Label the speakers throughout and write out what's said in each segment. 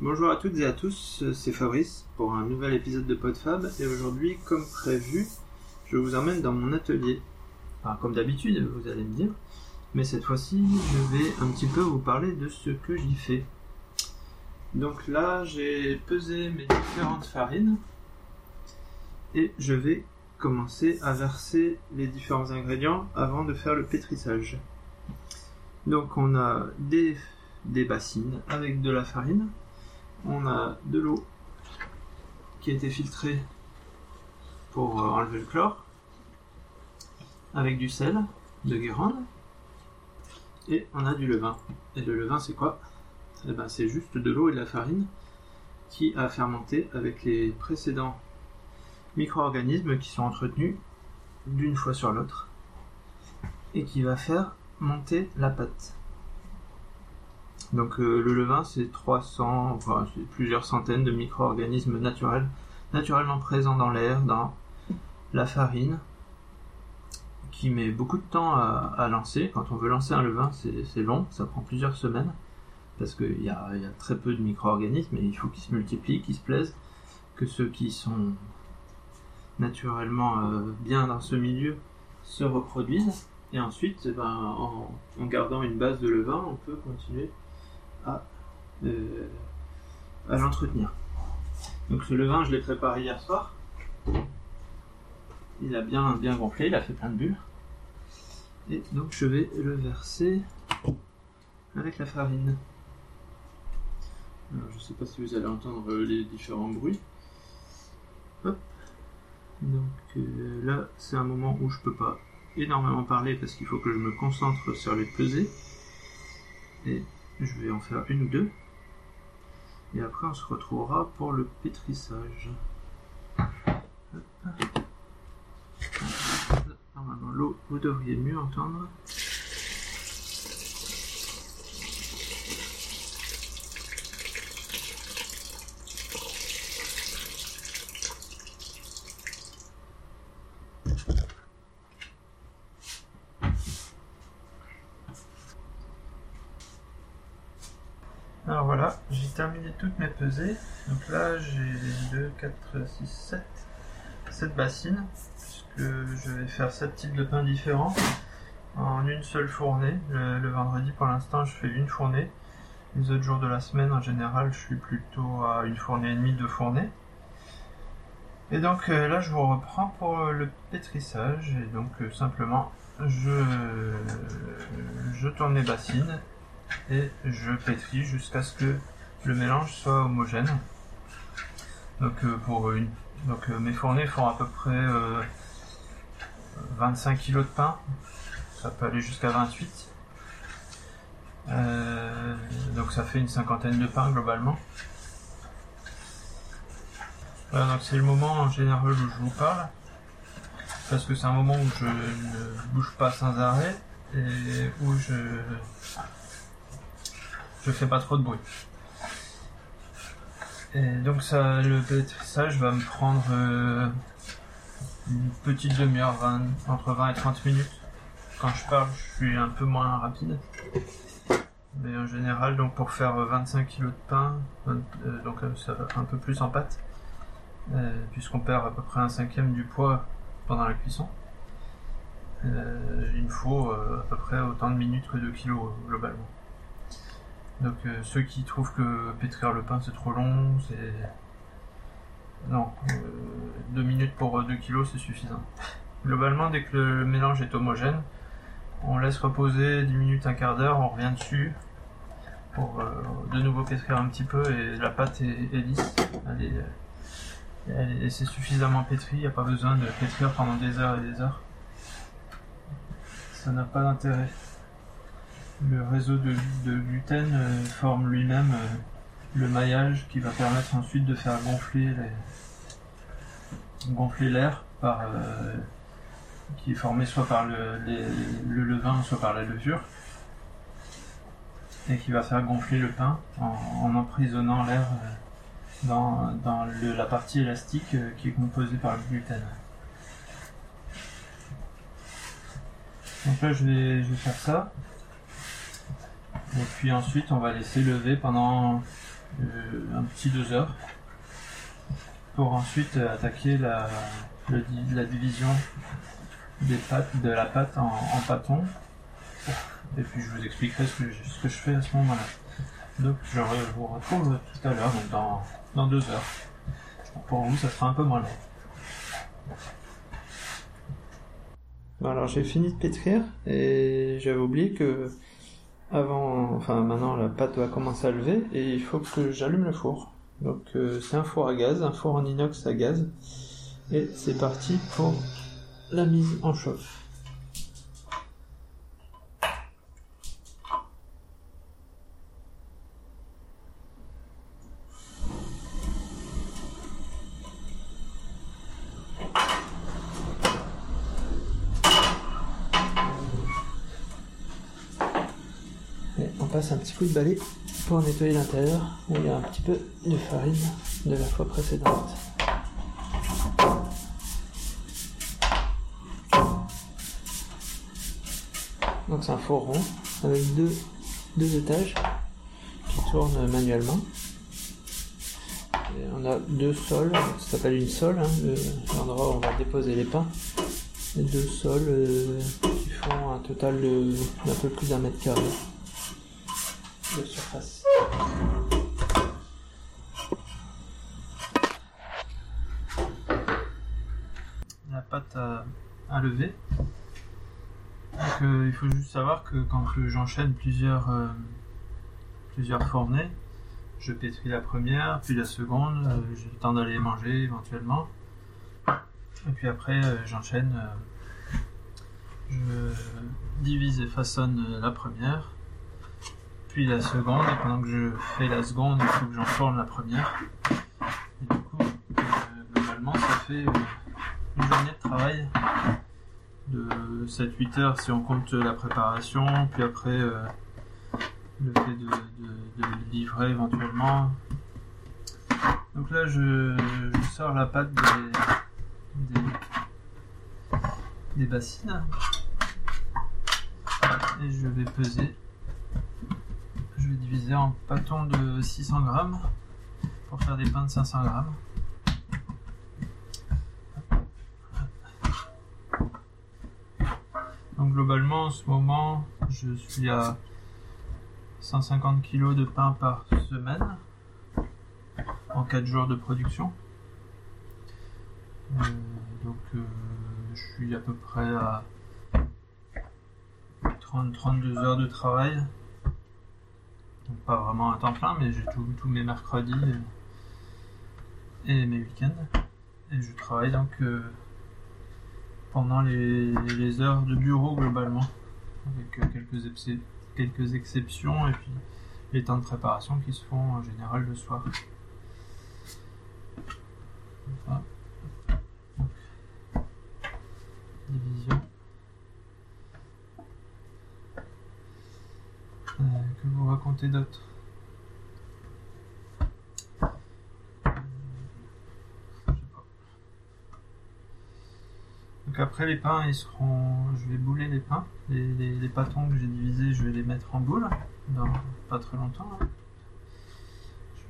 Speaker 1: Bonjour à toutes et à tous, c'est Fabrice pour un nouvel épisode de PodFab et aujourd'hui, comme prévu, je vous emmène dans mon atelier. Enfin, comme d'habitude, vous allez me dire, mais cette fois-ci, je vais un petit peu vous parler de ce que j'y fais. Donc là, j'ai pesé mes différentes farines et je vais commencer à verser les différents ingrédients avant de faire le pétrissage. Donc on a des, des bassines avec de la farine, on a de l'eau qui a été filtrée pour euh, enlever le chlore, avec du sel de Guérande, et on a du levain. Et le levain c'est quoi? Eh ben, C'est juste de l'eau et de la farine qui a fermenté avec les précédents micro-organismes qui sont entretenus d'une fois sur l'autre et qui va faire monter la pâte. Donc euh, le levain c'est 300, enfin c'est plusieurs centaines de micro-organismes naturels, naturellement présents dans l'air, dans la farine, qui met beaucoup de temps à, lancer. Quand on veut lancer un levain, c'est long, ça prend plusieurs semaines, parce qu'il y a, y a, très peu de micro-organismes et il faut qu'ils se multiplient, qu'ils se plaisent, que ceux qui sont naturellement euh, bien dans ce milieu se reproduisent. Et ensuite, eh ben, en, en, gardant une base de levain, on peut continuer à, euh, à l'entretenir. Donc ce levain, je l'ai préparé hier soir. Il a bien, bien gonflé, il a fait plein de bulles. Et donc je vais le verser avec la farine. Alors, je sais pas si vous allez entendre les différents bruits. Donc euh, là, c'est un moment où je peux pas énormément parler parce qu'il faut que je me concentre sur les pesées. Et je vais en faire une ou deux. Et après, on se retrouvera pour le pétrissage. Normalement, l'eau, vous devriez mieux entendre. Alors voilà, j'ai terminé Donc là, j'ai 2, 4, 6, 7, 7 bassines, puisque je vais faire 7 types de pain différents en une seule fournée. Le, vendredi, pour l'instant, je fais une fournée. Les autres jours de la semaine, en général, je suis plutôt à une fournée et demie, deux fournées. Et donc euh, là, je vous reprends pour le pétrissage. Et donc euh, simplement, je, je tourne les bassines et je pétris jusqu'à ce que le mélange soit homogène. Donc euh, pour une, donc euh, mes fournées font à peu près 25 euh, kg de pain, ça peut aller jusqu'à 28. donc ça fait une cinquantaine de pains globalement. Voilà, donc c'est le moment en général où je vous parle, parce que c'est un moment où je ne bouge pas sans arrêt et où je je fais pas trop de bruit. Et donc ça, le pétrissage va me prendre euh, une petite demi-heure, entre 20 et 30 minutes. Quand je parle, je suis un peu moins rapide. Mais en général, donc pour faire 25 kg de pain, euh, donc euh, ça va un peu plus en pâte, puisqu'on perd à peu près un cinquième du poids pendant la cuisson. il me faut à peu près autant de minutes que de kilos globalement. Donc euh, ceux qui trouvent que pétrir le pain c'est trop long, c'est... Non, euh, deux minutes pour 2 kilos c'est suffisant. Globalement, dès que le mélange est homogène, on laisse reposer 10 minutes, un quart d'heure, on revient dessus pour euh, de nouveau pétrir un petit peu et la pâte est, lisse. et c'est suffisamment pétri, il n'y a pas besoin de pétrir pendant des heures et des heures. Ça n'a pas d'intérêt le réseau de, gluten euh, forme lui-même euh, le maillage qui va permettre ensuite de faire gonfler l'air par euh, qui est formé soit par le, levain soit par la levure et qui va faire gonfler le pain en, emprisonnant l'air dans, la partie élastique qui est composée par le gluten. Donc là je vais faire ça. Et puis ensuite, on va laisser lever pendant euh, un petit deux heures pour ensuite attaquer la, la division des pâtes, de la pâte en, pâton. Et puis je vous expliquerai ce que, ce que je fais à ce moment-là. Donc je vous retrouve tout à l'heure, donc dans, dans deux heures. Pour vous, ça sera un peu moins long. Alors j'ai fini de pétrir et j'avais oublié que avant, enfin maintenant la pâte doit commencer à lever et il faut que j'allume le four. Donc euh, c'est un four à gaz, un four en inox à gaz et c'est parti pour la mise en chauffe. un petit coup de balai pour nettoyer l'intérieur où il y a un petit peu de farine de la fois précédente. Donc c'est un four rond avec deux, deux étages qui tournent manuellement. on a deux sols, ça s'appelle une sole, hein, l'endroit où on va déposer les pains. Et deux sols euh, qui font un total d'un peu plus d'un mètre carré de surface. La pâte à, lever. Euh, il faut juste savoir que quand j'enchaîne plusieurs, euh, plusieurs fournées, je pétris la première, puis la seconde, euh, j'ai le temps d'aller manger éventuellement. Et puis après, j'enchaîne, je divise et façonne la première, puis la seconde, et pendant que je fais la seconde, il faut que j'en la première. Et du coup, euh, globalement, ça fait euh, une journée de travail de 7-8 heures si on compte la préparation, puis après euh, le fait de, livrer éventuellement. Donc là, je, sors la pâte des, bassines et je vais peser vais diviser en pâtons de 600 grammes pour faire des pains de 500 grammes. Donc globalement en ce moment je suis à 150 kg de pain par semaine en 4 jours de production. Euh, donc euh, je suis à peu près à 30-32 heures de travail pas vraiment à temps plein, mais j'ai tous mes mercredis et, mes week-ends. Et je travaille donc euh, pendant les, heures de bureau globalement, avec euh, quelques, quelques exceptions et puis les temps de préparation qui se font en général le soir. Euh, que d'autres Donc après les pains, ils seront. Je vais bouler les pains. Les, les, pâtons que j'ai divisés, je vais les mettre en boule dans pas très longtemps.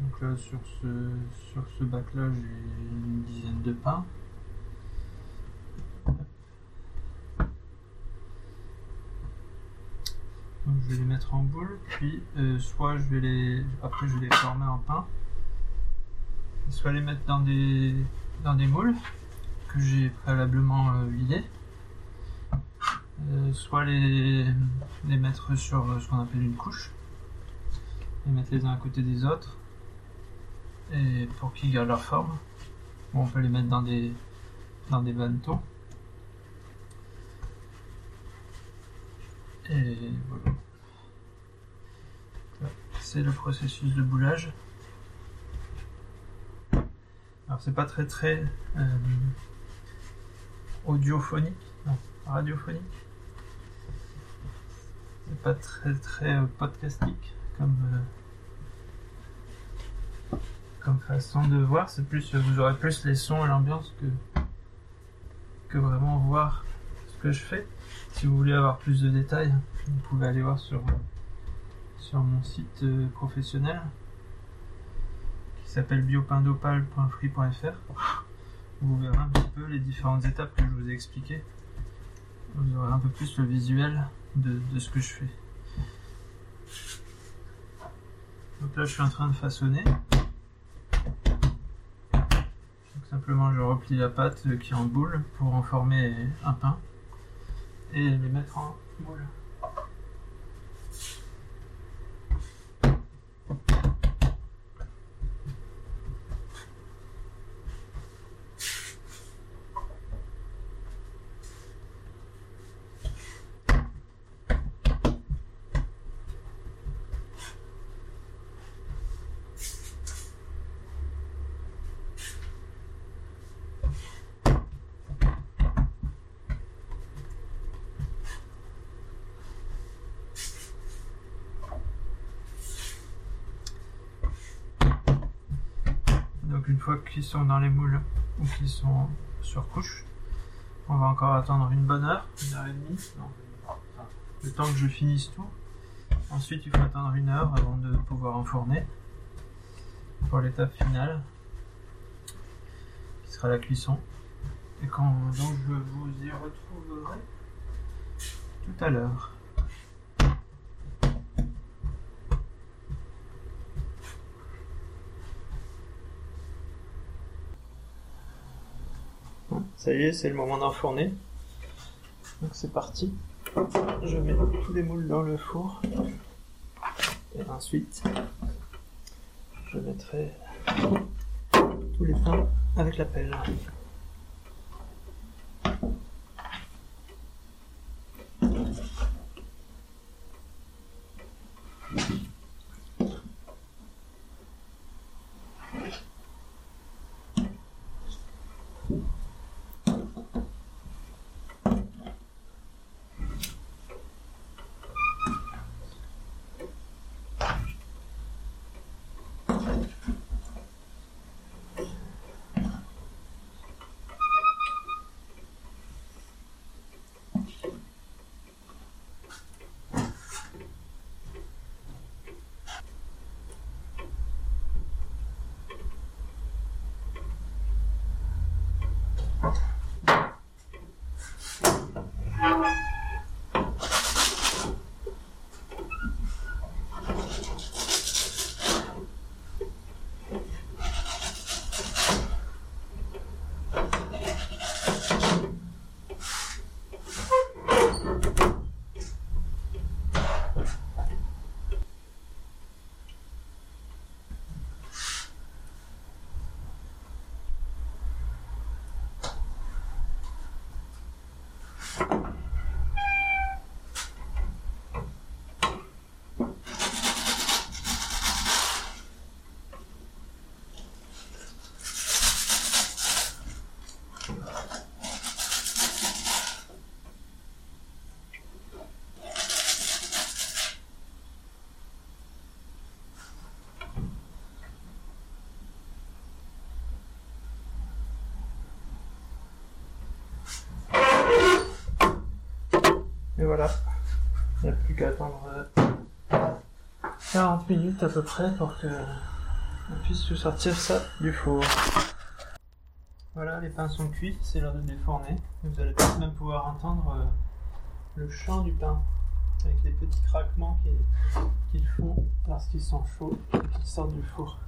Speaker 1: Donc là sur ce sur ce bac là j'ai une dizaine de pains. Je vais les mettre en boule, puis euh, soit je vais les, après je vais les former en pain, soit les mettre dans des, dans des moules que j'ai préalablement euh, euh, soit les, les mettre sur ce qu'on appelle une couche, les mettre les uns à côté des autres, et pour qu'ils gardent leur forme. on peut les mettre dans des, dans des bannetons. Et voilà. C'est le processus de boulage. Alors c'est pas très très euh, audiophonique, non, radiophonique. C'est pas très très euh, podcastique comme euh, comme façon de voir. C'est plus vous aurez plus les sons et l'ambiance que que vraiment voir ce que je fais. Si vous voulez avoir plus de détails, vous pouvez aller voir sur, sur mon site euh, professionnel. qui s'appelle biopindopal.free.fr. Vous verrez un petit peu les différentes étapes que je vous ai expliquées. Vous aurez un peu plus le visuel de, de ce que je fais. Donc là, je suis en train de façonner. Simplement, je replie la pâte qui est en boule pour en former un pain et les mettre en moule. Donc une fois qu'ils sont dans les moules ou qu'ils sont sur couche, on va encore attendre une bonne heure, une heure et demie, le temps que je finisse tout. Ensuite il faut attendre une heure avant de pouvoir enfourner pour l'étape finale qui sera la cuisson. Et quand donc je vous y retrouverai tout à l'heure. Bon, ça y est, c'est le moment d'enfourner. Donc c'est parti. Je mets tous les moules dans le four. Et ensuite, je mettrai tous les pains avec la pelle. Voilà. Il n'y a plus qu'à attendre euh, 40 minutes à peu près pour que on puisse tout sortir ça du four. Voilà, les pains sont cuits, c'est l'heure de défourner. Vous allez peut-être même pouvoir entendre euh, le chant du pain avec les petits craquements qu'ils qu'ils font lorsqu'ils sont chauds et qu'ils sortent du four.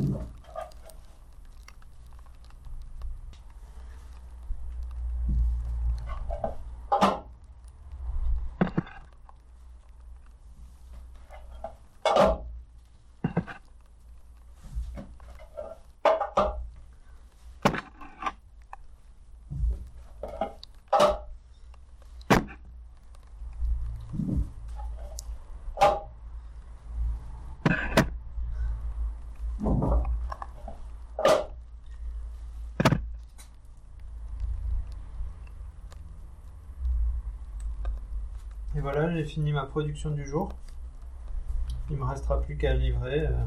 Speaker 1: No. Et voilà, j'ai fini ma production du jour. Il me restera plus qu'à livrer euh,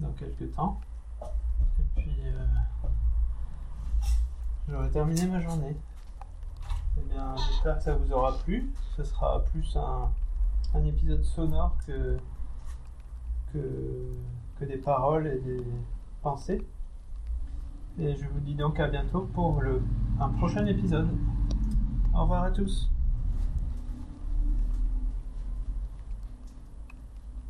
Speaker 1: dans quelques temps. Et puis, euh, j'aurai terminé ma journée. Eh bien, j'espère que ça vous aura plu. Ce sera plus un, épisode sonore que, des paroles et des pensées. Et je vous dis donc à bientôt pour un prochain épisode. Au revoir à tous.